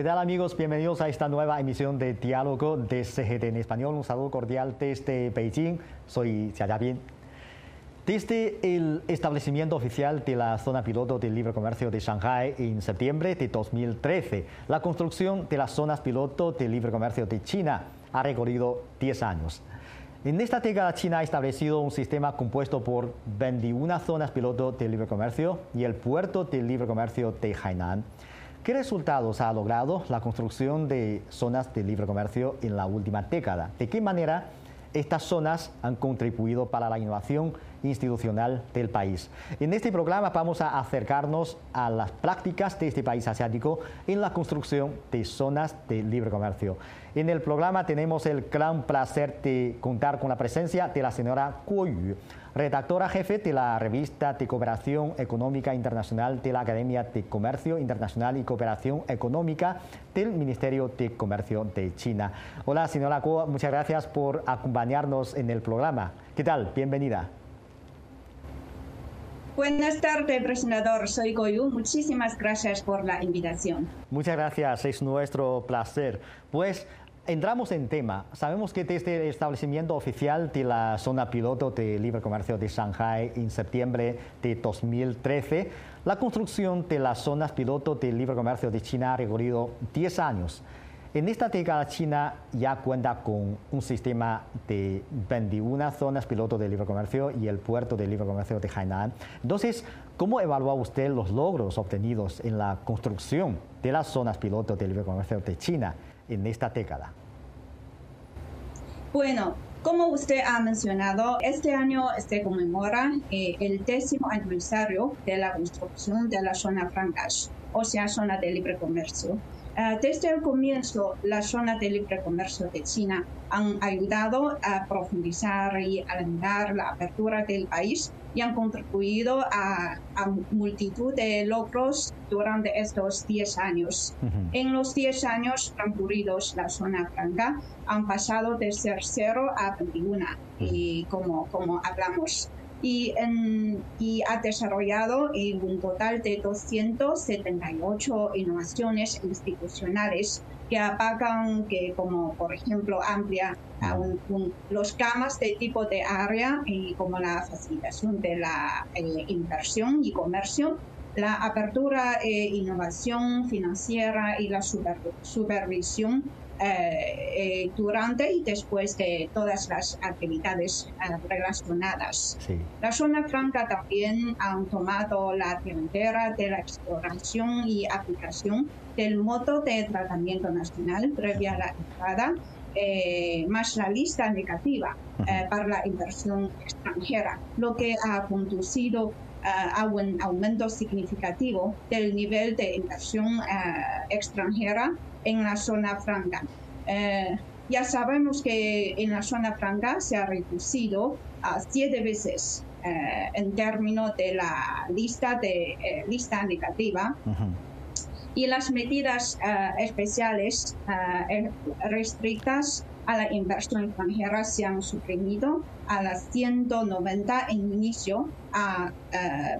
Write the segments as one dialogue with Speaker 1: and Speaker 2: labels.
Speaker 1: ¿Qué tal amigos? Bienvenidos a esta nueva emisión de Diálogo de CGT en español. Un saludo cordial desde Beijing. Soy Xia Bin. Desde el establecimiento oficial de la zona piloto de libre comercio de Shanghai en septiembre de 2013, la construcción de las zonas piloto de libre comercio de China ha recorrido 10 años. En esta década China ha establecido un sistema compuesto por 21 zonas piloto de libre comercio y el puerto de libre comercio de Hainan. ¿Qué resultados ha logrado la construcción de zonas de libre comercio en la última década? ¿De qué manera estas zonas han contribuido para la innovación institucional del país. En este programa vamos a acercarnos a las prácticas de este país asiático en la construcción de zonas de libre comercio. En el programa tenemos el gran placer de contar con la presencia de la señora Yu, redactora jefe de la revista de Cooperación Económica Internacional de la Academia de Comercio Internacional y Cooperación Económica del Ministerio de Comercio de China. Hola, señora Kuo, muchas gracias por acompañarnos en el programa. ¿Qué tal? Bienvenida.
Speaker 2: Buenas tardes, presentador. Soy Goyu. Muchísimas gracias por la invitación.
Speaker 1: Muchas gracias, es nuestro placer. Pues Entramos en tema. Sabemos que desde el establecimiento oficial de la zona piloto de libre comercio de Shanghai en septiembre de 2013, la construcción de las zonas piloto de libre comercio de China ha recorrido 10 años. En esta década China ya cuenta con un sistema de 21 zonas piloto de libre comercio y el puerto de libre comercio de Hainan. Entonces, ¿cómo evalúa usted los logros obtenidos en la construcción de las zonas piloto de libre comercio de China en esta década?
Speaker 2: Bueno, como usted ha mencionado, este año se conmemora eh, el décimo aniversario de la construcción de la zona francas, o sea, zona de libre comercio. Ah, desde el comienzo, las zonas de libre comercio de China han ayudado a profundizar y alentar la apertura del país y han contribuido a, multitud de logros durante estos 10 años. En los 10 años transcurridos, la zona franca han pasado de ser 0 a 21, y como, como hablamos y, y ha desarrollado un total de 278 innovaciones institucionales que apagan, que como por ejemplo amplia los camas de tipo de área y como la facilitación de la eh, inversión y comercio, la apertura e innovación financiera y la supervisión eh, eh, durante y después de todas las actividades eh, relacionadas. La zona franca también han tomado la delantera de la exploración y aplicación del modo de tratamiento nacional previa a la entrada más la lista negativa para la inversión extranjera, lo que ha conducido a un aumento significativo del nivel de inversión extranjera en la zona franca. Eh, ya sabemos que en la zona franca se ha reducido a siete veces eh, en términos de la lista de eh, lista negativa. Y las medidas especiales restrictas a la inversión extranjera se han suprimido a las 190 en inicio a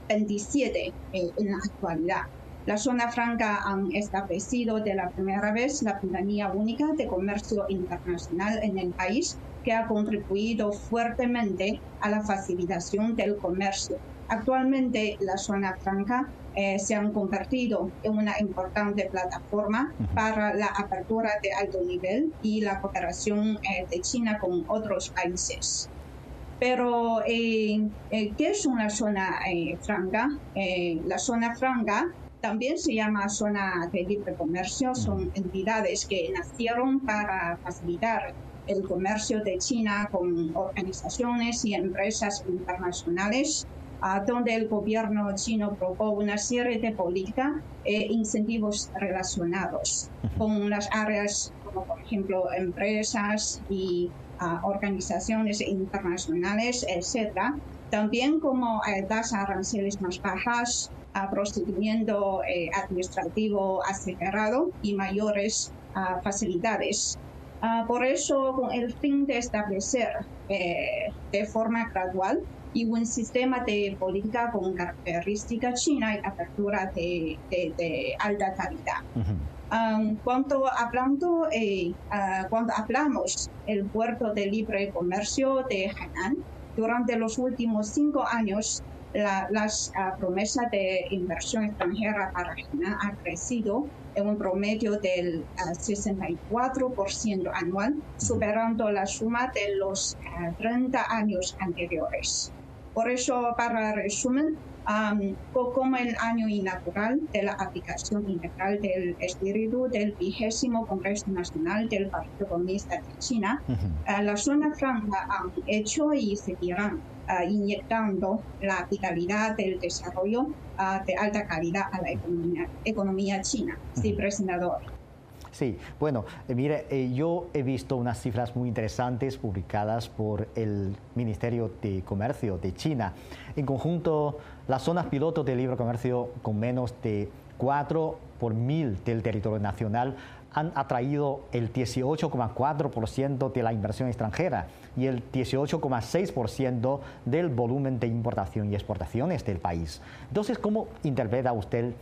Speaker 2: 27 en la actualidad. La zona franca han establecido de la primera vez la ventanilla única de comercio internacional en el país, que ha contribuido fuertemente a la facilitación del comercio. Actualmente, la zona franca eh, se han convertido en una importante plataforma para la apertura de alto nivel y la cooperación eh, de China con otros países. Pero, eh, ¿qué es una zona franca? la zona franca también se llama zona de libre comercio, son entidades que nacieron para facilitar el comercio de China con organizaciones y empresas internacionales, donde el gobierno chino propone una serie de políticas e incentivos relacionados con las áreas como por ejemplo empresas y organizaciones internacionales, etc. También como eh, tasas aranceles más bajas, a procedimiento eh, administrativo acelerado y mayores ah, facilidades. Ah, por eso, con el fin de establecer eh, de forma gradual y un sistema de política con característica china y apertura de, de, alta calidad. Um, cuando, hablando, eh, uh, cuando hablamos del puerto de libre comercio de Hainan, durante los últimos cinco años, la, las uh, promesas de inversión extranjera para Hainan han crecido en un promedio del 64% uh, anual, superando la suma de los 30 años anteriores. Por eso, para resumen, como el año inaugural de la aplicación integral del espíritu del vigésimo Congreso Nacional del Partido Comunista de China, uh, la zona franca han hecho y seguirán uh, inyectando la vitalidad del desarrollo uh, de alta calidad a la economía, economía china. Sí, presentador.
Speaker 1: Sí, bueno, eh, mire, eh, yo he visto unas cifras muy interesantes publicadas por el Ministerio de Comercio de China. En conjunto, las zonas pilotos de libre comercio con menos de 4 por mil del territorio nacional han atraído el 18,4% de la inversión extranjera y el 18,6% del volumen de importación y exportaciones del país. Entonces, ¿cómo interpreta usted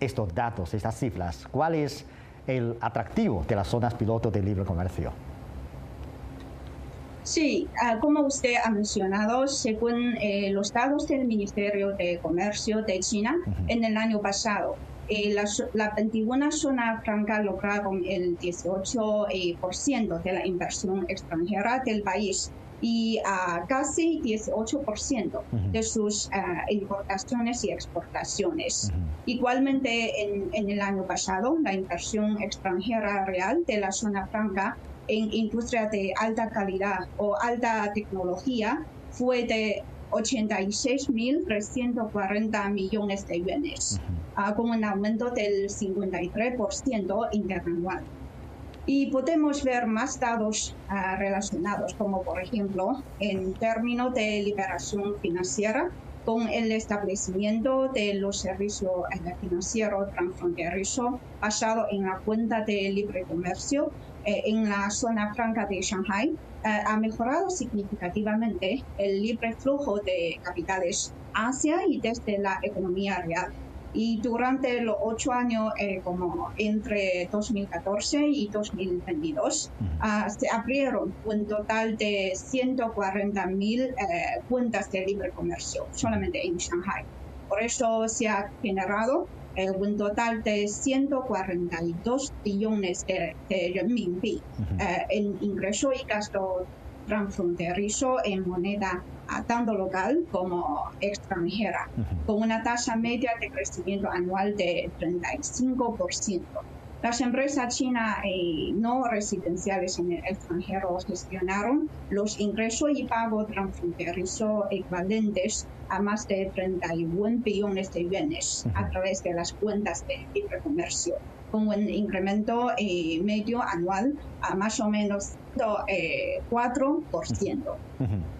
Speaker 1: estos datos, estas cifras? ¿Cuál es el atractivo de las zonas pilotos de libre comercio.
Speaker 2: Sí, ah, como usted ha mencionado, según eh, los datos del Ministerio de Comercio de China, en el año pasado, eh, la, la, 21 zona franca lograron el 18% eh, de la inversión extranjera del país y a casi 18% de sus importaciones y exportaciones. Igualmente, en, en, el año pasado, la inversión extranjera real de la zona franca en industria de alta calidad o alta tecnología fue de 86.340 millones de yuanes, con un aumento del 53% interanual. Y podemos ver más datos ah, relacionados, como por ejemplo, en términos de liberación financiera, con el establecimiento de los servicios eh, financieros transfronterizos basado en la cuenta de libre comercio en la zona franca de Shanghai, eh, ha mejorado significativamente el libre flujo de capitales hacia y desde la economía real y durante los ocho años, eh, como entre 2014 y 2022, ah, se abrieron un total de 140 mil eh, cuentas de libre comercio solamente en Shanghai. Por eso se ha generado eh, un total de 142 billones de, de renminbi en ingreso y gasto transfronterizo en moneda tanto local como extranjera, con una tasa media de crecimiento anual de 35%. Las empresas chinas y no residenciales en el extranjero gestionaron los ingresos y pagos transfronterizos equivalentes a más de 31 billones de yuanes a través de las cuentas de libre comercio, con un incremento eh, medio anual a más o menos 4%.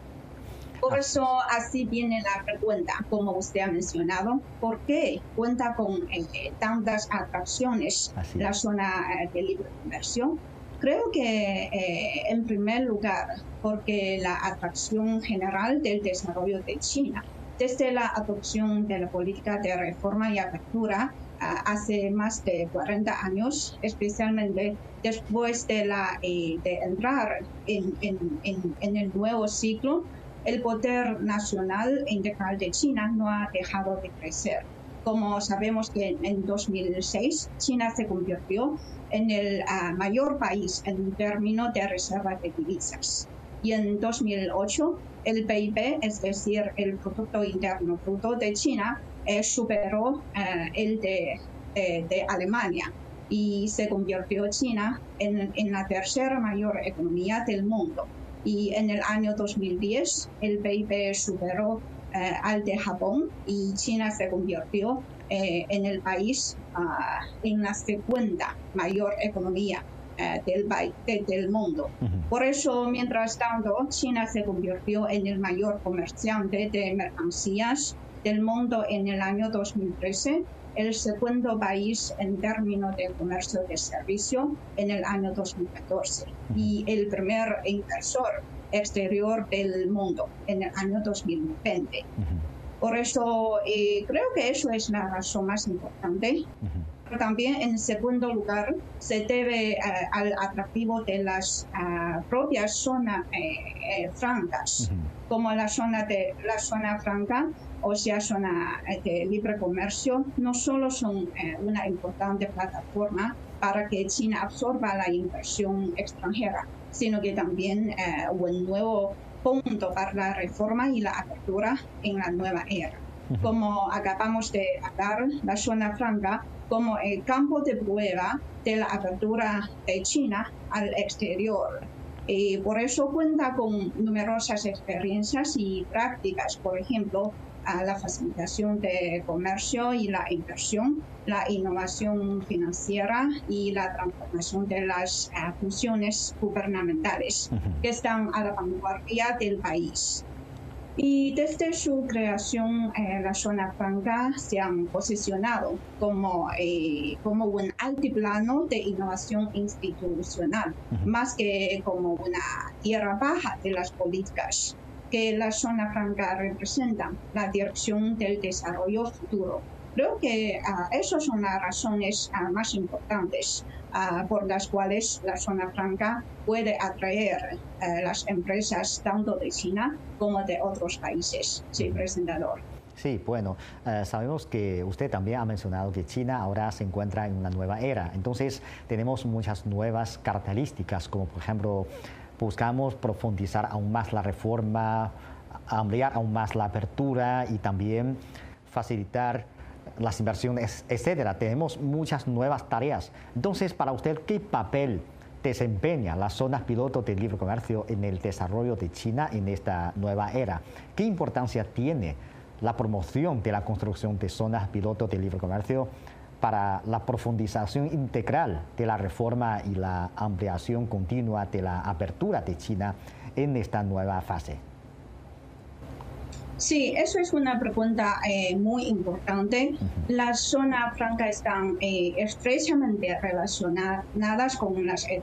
Speaker 2: Por eso así viene la pregunta, como usted ha mencionado, ¿por qué cuenta con eh, tantas atracciones la zona eh, de libre comercio? Creo que eh, en primer lugar porque la atracción general del desarrollo de China, desde la adopción de la política de reforma y apertura hace más de 40 años, especialmente después de, la, de entrar en, en, en el nuevo ciclo el poder nacional e integral de China no ha dejado de crecer. Como sabemos que en 2006 China se convirtió en el ah, mayor país en términos de reservas de divisas. Y en 2008 el PIB, es decir, el Producto Interno Bruto de China, eh, superó eh, el de, de, Alemania y se convirtió China en, en la tercera mayor economía del mundo y en el año 2010 el PIB superó eh, al de Japón y China se convirtió eh, en el país ah, en la segunda mayor economía eh, del, del mundo. Por eso, mientras tanto, China se convirtió en el mayor comerciante de mercancías del mundo en el año 2013 el segundo país en términos de comercio de servicio en el año 2014 y el primer inversor exterior del mundo en el año 2020. Por eso eh, creo que eso es la razón más importante. Pero también en segundo lugar se debe eh, al atractivo de las ah, propias zonas eh, francas, como la zona de la zona franca o sea, zona de libre comercio, no solo son una importante plataforma para que China absorba la inversión extranjera, sino que también un nuevo punto para la reforma y la apertura en la nueva era. Como acabamos de hablar, la zona franca como el campo de prueba de la apertura de China al exterior. Y por eso cuenta con numerosas experiencias y prácticas, por ejemplo, a la facilitación de comercio y la inversión, la innovación financiera y la transformación de las eh, funciones gubernamentales que están a la vanguardia del país. Y desde su creación, eh, la zona franca se han posicionado como, eh, como un altiplano de innovación institucional, más que como una tierra baja de las políticas que la zona franca representa, la dirección del desarrollo futuro. Creo que uh, esas son las razones uh, más importantes uh, por las cuales la zona franca puede atraer las empresas tanto de China como de otros países. Sí, presentador.
Speaker 1: Sí, bueno, eh, sabemos que usted también ha mencionado que China ahora se encuentra en una nueva era. Entonces, tenemos muchas nuevas características, como por ejemplo buscamos profundizar aún más la reforma, ampliar aún más la apertura y también facilitar las inversiones, etcétera. Tenemos muchas nuevas tareas. Entonces, para usted, ¿qué papel desempeña las zonas piloto de libre comercio en el desarrollo de China en esta nueva era? ¿Qué importancia tiene la promoción de la construcción de zonas piloto de libre comercio para la profundización integral de la reforma y la ampliación continua de la apertura de China en esta nueva fase?
Speaker 2: Sí, eso es una pregunta eh, muy importante. Las zonas francas están eh, estrechamente relacionadas con las eh,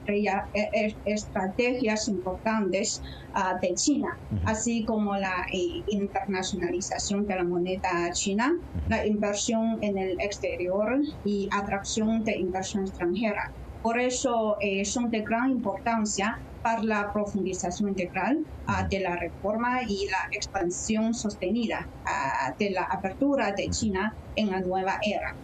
Speaker 2: estrategias importantes ah, de China, así como la internacionalización de la moneda china, la inversión en el exterior y atracción de inversión extranjera. Por eso son de gran importancia para la profundización integral ah, de la reforma y la expansión sostenida ah, de la apertura de China en la nueva era.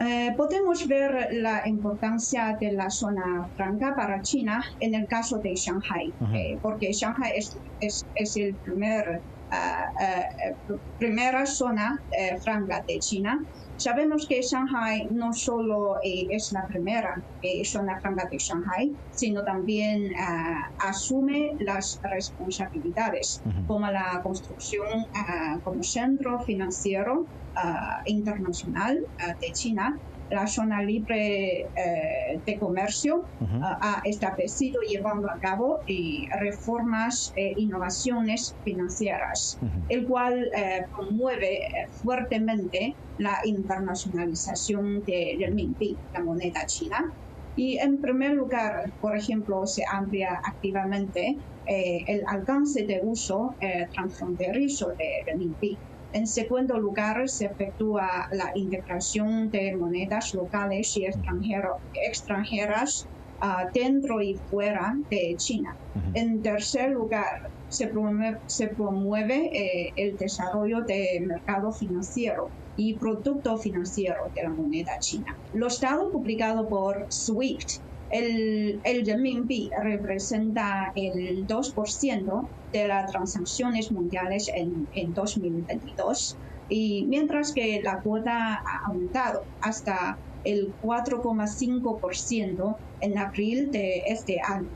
Speaker 2: Eh, podemos ver la importancia de la zona franca para China en el caso de Shanghai, eh, porque Shanghai es, es, es el primer, uh, primera zona franca de China Sabemos que Shanghai no solo eh, es la primera eh, zona franca de Shanghai, sino también eh, asume las responsabilidades como la construcción como centro financiero internacional de China la zona libre eh, de comercio ha establecido llevando a cabo eh, reformas e innovaciones financieras, el cual eh, promueve fuertemente la internacionalización del renminbi, la moneda china. Y en primer lugar, por ejemplo, se amplía activamente el alcance de uso transfronterizo de renminbi en segundo lugar, se efectúa la integración de monedas locales y extranjeras ah, dentro y fuera de China. En tercer lugar, se promueve, eh, el desarrollo del mercado financiero y producto financiero de la moneda china. Los datos publicados por SWIFT el, el renminbi representa el 2% de las transacciones mundiales en, en 2022 y mientras que la cuota ha aumentado hasta el 4,5% en abril de este año.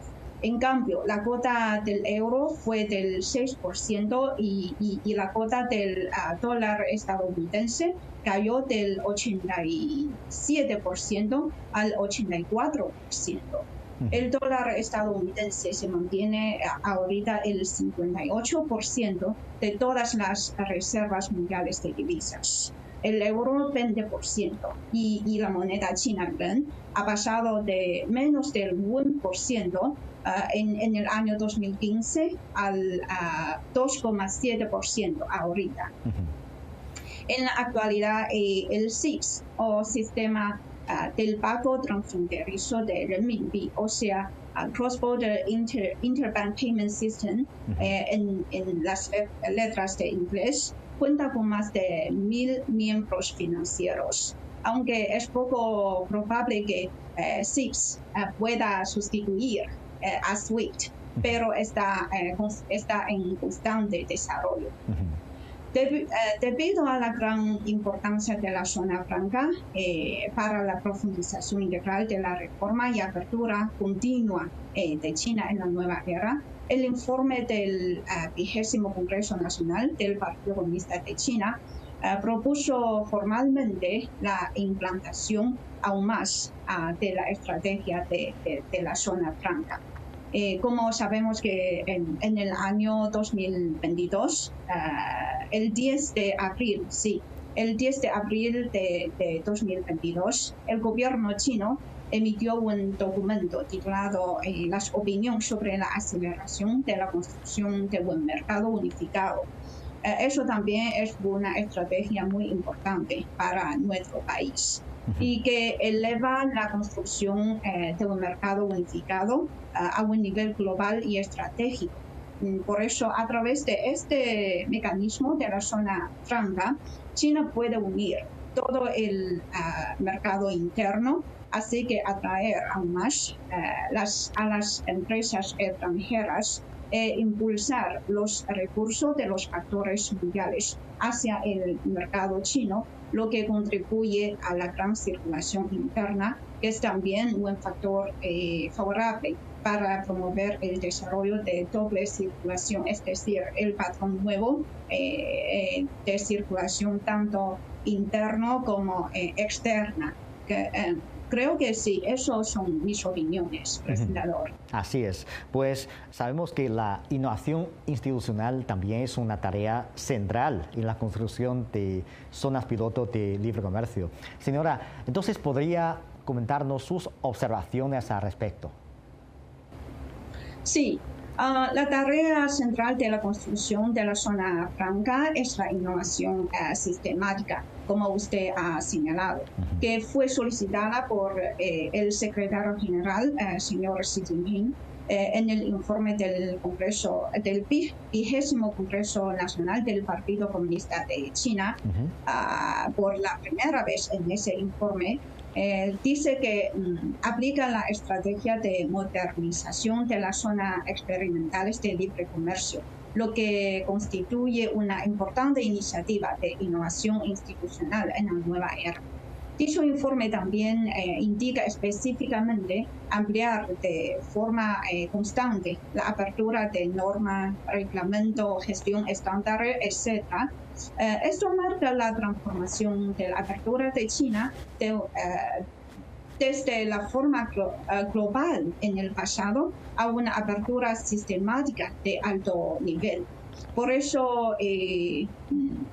Speaker 2: En cambio, la cuota del euro fue del 6% y, y, la cuota del ah, dólar estadounidense cayó del 87% al 84%. El dólar estadounidense se mantiene ahorita el 58% de todas las reservas mundiales de divisas. El euro 20% y, y la moneda china ha pasado de menos del 1% en, en, el año 2015 al 2,7% ahorita. En la actualidad, eh, el SIX o Sistema del Pago Transfronterizo de renminbi, o sea, Cross Border Interbank Payment System, eh, en, en, las letras de inglés, cuenta con más de mil miembros financieros. Aunque es poco probable que eh, SIPS eh, pueda sustituir eh, a SWIFT, pero está, está en constante desarrollo. Debido a la gran importancia de la zona franca para la profundización integral de la reforma y apertura continua de China en la nueva era, el informe del vigésimo Congreso Nacional del Partido Comunista de China eh, propuso formalmente la implantación aún más ah, de la estrategia de, la zona franca. Eh, como sabemos que en, el año 2022, ah, el 10 de abril, sí, el 10 de abril de, de 2022, el gobierno chino emitió un documento titulado eh, Las opiniones sobre la aceleración de la construcción de un mercado unificado. Eh, eso también es una estrategia muy importante para nuestro país y que eleva la construcción eh, de un mercado unificado eh, a un nivel global y estratégico. Mm, por eso, a través de este mecanismo de la zona franca, China puede unir todo el mercado interno, así que atraer aún más las, a las empresas extranjeras e impulsar los recursos de los actores mundiales hacia el mercado chino, lo que contribuye a la gran circulación interna, que es también un factor eh, favorable para promover el desarrollo de doble circulación, es decir, el patrón nuevo eh, eh, de circulación tanto interno como externa. Que, Creo que sí, esos son mis opiniones, presentador.
Speaker 1: Así es. Pues sabemos que la innovación institucional también es una tarea central en la construcción de zonas piloto de libre comercio. Señora, entonces podría comentarnos sus observaciones al respecto.
Speaker 2: Sí, Ah, la tarea central de la construcción de la zona franca es la innovación eh, sistemática, como usted ha señalado, que fue solicitada por eh, el secretario general, eh, señor Xi Jinping, en el informe del Congreso, del vigésimo Congreso Nacional del Partido Comunista de China, ah, por la primera vez en ese informe eh, dice que mm, aplica la estrategia de modernización de las zonas experimentales de libre comercio, lo que constituye una importante iniciativa de innovación institucional en la nueva era. Dicho informe también eh, indica específicamente ampliar de forma eh, constante la apertura de normas, reglamento, gestión estándar, etc. Eh, esto marca la transformación de la apertura de China desde la forma global en el pasado a una apertura sistemática de alto nivel. Por eso,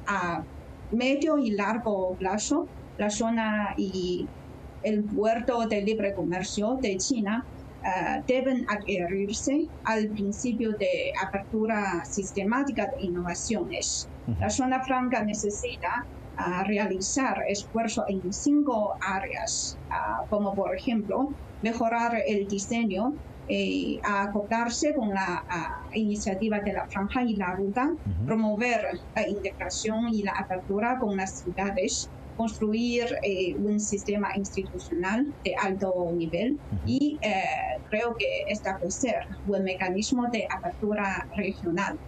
Speaker 2: a medio y largo plazo, la zona y el puerto de libre comercio de China eh, deben adherirse al principio de apertura sistemática de innovaciones. La zona franca necesita eh, realizar esfuerzos en cinco áreas, eh, como por ejemplo mejorar el diseño eh, acoplarse con la iniciativa de la franja y la ruta, promover la integración y la apertura con las ciudades, construir eh, un sistema institucional de alto nivel y eh, creo que establecer un mecanismo de apertura regional.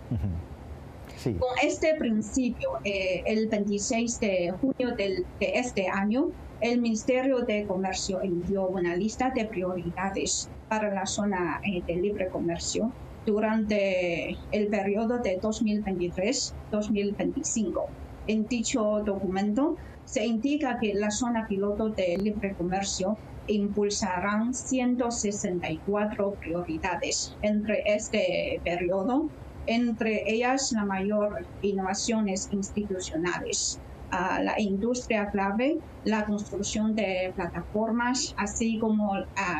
Speaker 2: Con este principio, eh, el 26 de junio de este año, el Ministerio de Comercio envió una lista de prioridades para la zona de libre comercio durante el periodo de 2023-2025. En dicho documento se indica que la zona piloto de libre comercio impulsarán 164 prioridades entre este periodo, entre ellas la mayor innovaciones institucionales, la industria clave, la construcción de plataformas, así como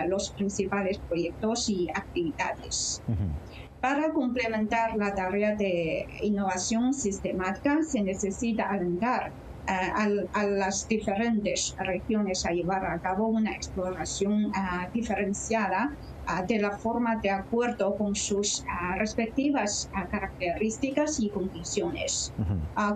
Speaker 2: los principales proyectos y actividades. Para complementar la tarea de innovación sistemática se necesita alentar eh, a, las diferentes regiones a llevar a cabo una exploración eh, diferenciada eh, de la forma de acuerdo con sus respectivas características y condiciones.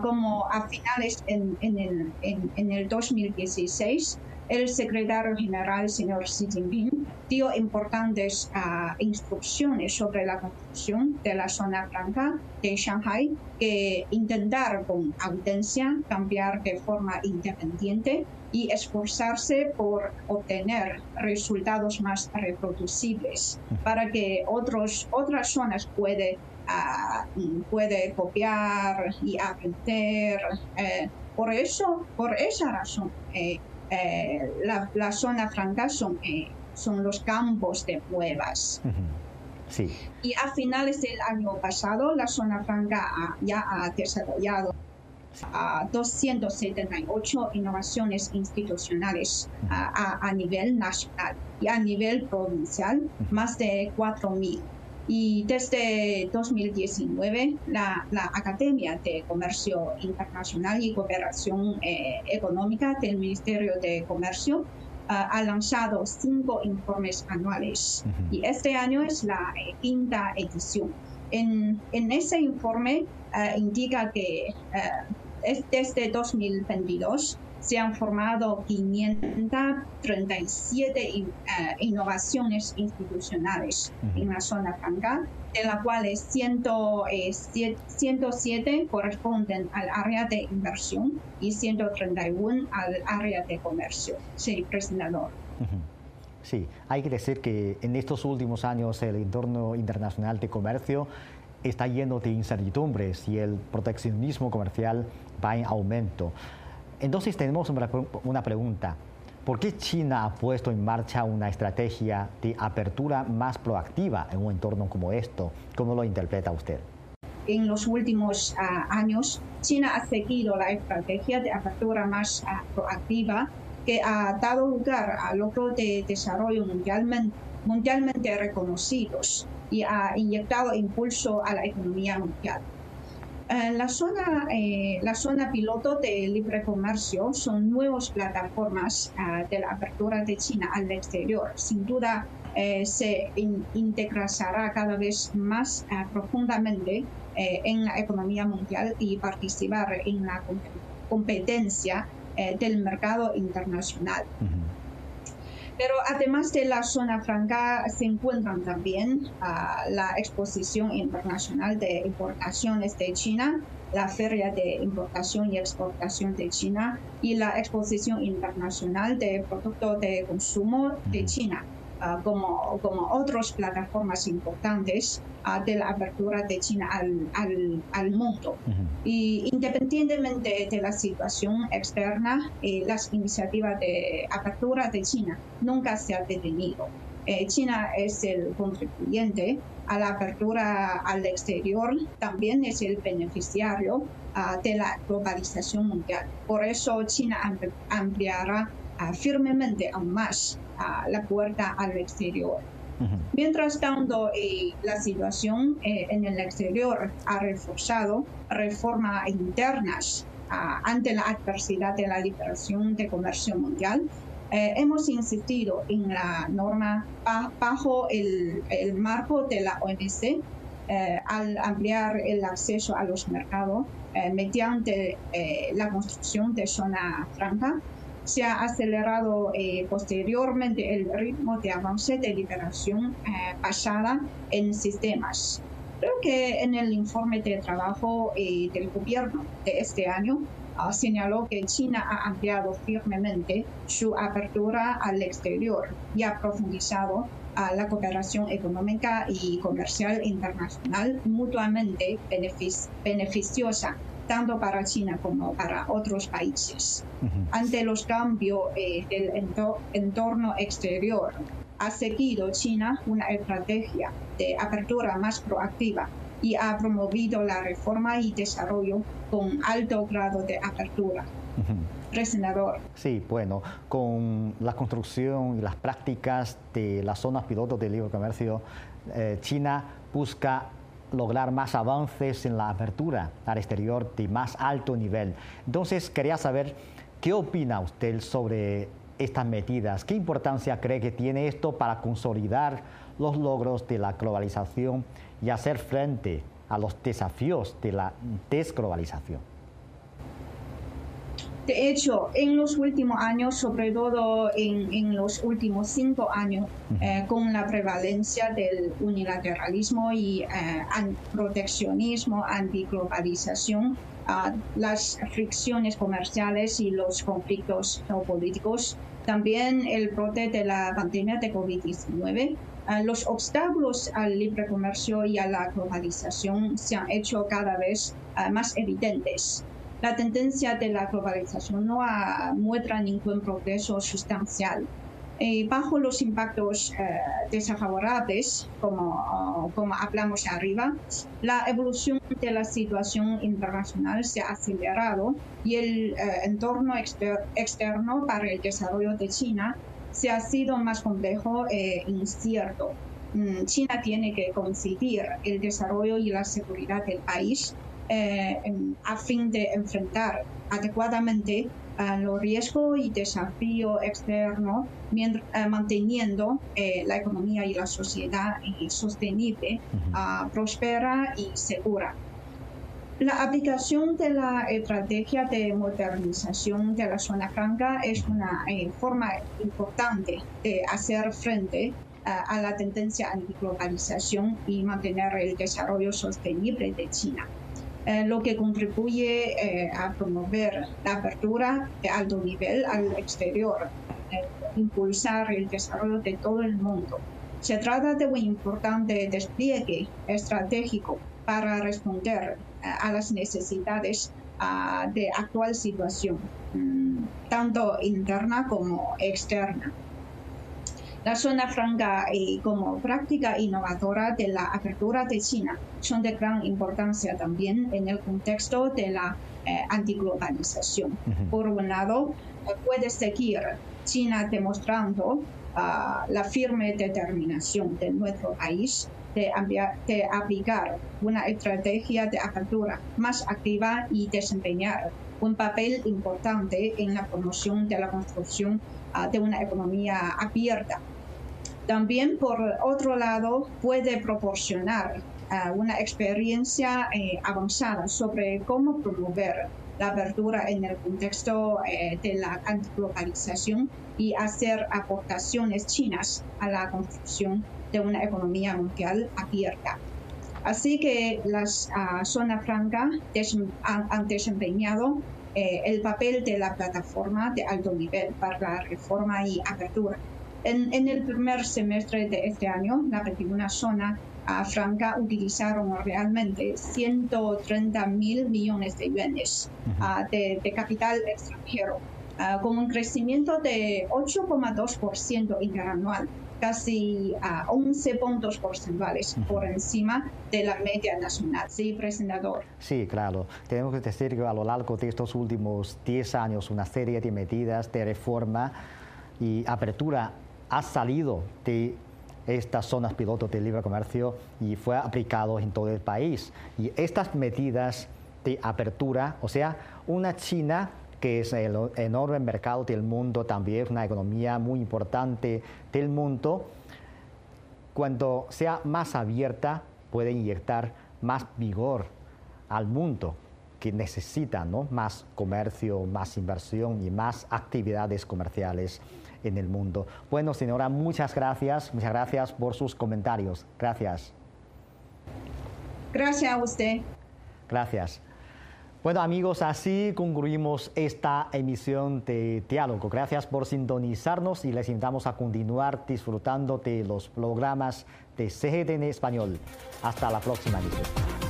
Speaker 2: como a finales en, en, el, en, en el 2016, el secretario general, señor Xi Jinping, dio importantes uh, instrucciones sobre la construcción de la zona franca de Shanghai, que intentar con audiencia cambiar de forma independiente y esforzarse por obtener resultados más reproducibles para que otros, otras zonas puede, uh, puede copiar y aprender. Eh, por eso, por esa razón, eh, eh, la, la, zona franca son, eh, son los campos de pruebas.
Speaker 1: Sí.
Speaker 2: Y a finales del año pasado, la zona franca ya ha desarrollado a 278 innovaciones institucionales a, a, nivel nacional y a nivel provincial, más de 4.000. Y desde 2019, la, la, Academia de Comercio Internacional y Cooperación eh, Económica del Ministerio de Comercio ah, ha lanzado cinco informes anuales y este año es la eh, quinta edición. En, en ese informe ah, indica que es desde 2022 se han formado 537 eh, innovaciones institucionales en la zona franca, de las cuales 107 eh, corresponden al área de inversión y 131 al área de comercio. Sí, presentador.
Speaker 1: Sí, hay que decir que en estos últimos años el entorno internacional de comercio está lleno de incertidumbres y el proteccionismo comercial va en aumento. Entonces tenemos una pregunta. ¿Por qué China ha puesto en marcha una estrategia de apertura más proactiva en un entorno como esto? ¿Cómo lo interpreta usted?
Speaker 2: En los últimos ah, años, China ha seguido la estrategia de apertura más ah, proactiva que ha dado lugar a logros de desarrollo mundialmente, mundialmente reconocidos y ha inyectado impulso a la economía mundial. Eh, la, zona, eh, la zona piloto de libre comercio son nuevas plataformas eh, de la apertura de China al exterior. Sin duda, se integrará cada vez más profundamente en la economía mundial y participar en la competencia del mercado internacional. Pero además de la zona franca se encuentran también ah, la exposición internacional de importaciones de China, la Feria de Importación y Exportación de China y la exposición internacional de productos de consumo de China. Ah, como, como otras plataformas importantes ah, de la apertura de China al, al, al mundo. Y independientemente de la situación externa, eh, las iniciativas de apertura de China nunca se han detenido. Eh, China es el contribuyente a la apertura al exterior, también es el beneficiario ah, de la globalización mundial. Por eso China ampliará firmemente aún más la puerta al exterior. Mientras tanto, eh, la situación eh, en el exterior ha reforzado reformas internas ante la adversidad de la liberación de comercio mundial. Eh, hemos insistido en la norma bajo el, el marco de la OMC al ampliar el acceso a los mercados mediante la construcción de zona franca se ha acelerado eh, posteriormente el ritmo de avance de liberación eh, basada en sistemas. Creo que en el informe de trabajo eh, del gobierno de este año ah, señaló que China ha ampliado firmemente su apertura al exterior y ha profundizado a la cooperación económica y comercial internacional mutuamente beneficiosa tanto para China como para otros países. Ante los cambios eh, del entorno exterior, ha seguido China una estrategia de apertura más proactiva y ha promovido la reforma y desarrollo con alto grado de apertura. Presentador.
Speaker 1: Sí, bueno, con la construcción y las prácticas de las zonas pilotos de libre comercio, eh, China busca lograr más avances en la apertura al exterior de más alto nivel. Entonces, quería saber qué opina usted sobre estas medidas, qué importancia cree que tiene esto para consolidar los logros de la globalización y hacer frente a los desafíos de la desglobalización.
Speaker 2: De hecho, en los últimos años, sobre todo en, los últimos cinco años, eh, con la prevalencia del unilateralismo y eh, proteccionismo, antiglobalización, uh, las fricciones comerciales y los conflictos geopolíticos, también el brote de la pandemia de COVID-19, los obstáculos al libre comercio y a la globalización se han hecho cada vez más evidentes la tendencia de la globalización no muestra ningún progreso sustancial. Eh, bajo los impactos eh, desfavorables, como, como hablamos arriba, la evolución de la situación internacional se ha acelerado y el eh, entorno externo para el desarrollo de China se ha sido más complejo e incierto. Mm, China tiene que conseguir el desarrollo y la seguridad del país eh, a fin de enfrentar adecuadamente los riesgos y desafíos externos, eh, manteniendo eh, la economía y la sociedad sostenible, uh próspera y segura. La aplicación de la estrategia de modernización de la zona franca es una forma importante de hacer frente a la tendencia a la globalización y mantener el desarrollo sostenible de China. Eh, lo que contribuye eh, a promover la apertura de alto nivel al exterior, eh, impulsar el desarrollo de todo el mundo. Se trata de un importante despliegue estratégico para responder a las necesidades ah, de actual situación, mm, tanto interna como externa. La zona franca y como práctica innovadora de la apertura de China son de gran importancia también en el contexto de la eh, antiglobalización. Por un lado, puede seguir China demostrando ah, la firme determinación de nuestro país de, de, aplicar una estrategia de apertura más activa y desempeñar un papel importante en la promoción de la construcción ah, de una economía abierta también, por otro lado, puede proporcionar eh, una experiencia eh, avanzada sobre cómo promover la apertura en el contexto eh, de la antiglobalización y hacer aportaciones chinas a la construcción de una economía mundial abierta. Así que las uh, zonas francas han, desempeñado el papel de la plataforma de alto nivel para la reforma y apertura en, el primer semestre de este año, la 21 zona franca utilizaron realmente 130 mil millones de yuanes ah, de, capital extranjero, ah, con un crecimiento de 8,2% interanual casi a 11 puntos porcentuales por encima de la media nacional. Sí, presentador.
Speaker 1: Sí, claro. Tenemos que decir que a lo largo de estos últimos 10 años una serie de medidas de reforma y apertura ha salido de estas zonas pilotos de libre comercio y fue aplicado en todo el país. Y estas medidas de apertura, o sea, una China que es el enorme mercado del mundo, también una economía muy importante del mundo, cuando sea más abierta puede inyectar más vigor al mundo que necesita ¿no? más comercio, más inversión y más actividades comerciales en el mundo. Bueno, señora, muchas gracias, muchas gracias por sus comentarios. Gracias.
Speaker 2: Gracias a usted.
Speaker 1: Gracias. Bueno amigos, así concluimos esta emisión de Diálogo. Gracias por sintonizarnos y les invitamos a continuar disfrutando de los programas de CGTN Español. Hasta la próxima emisión.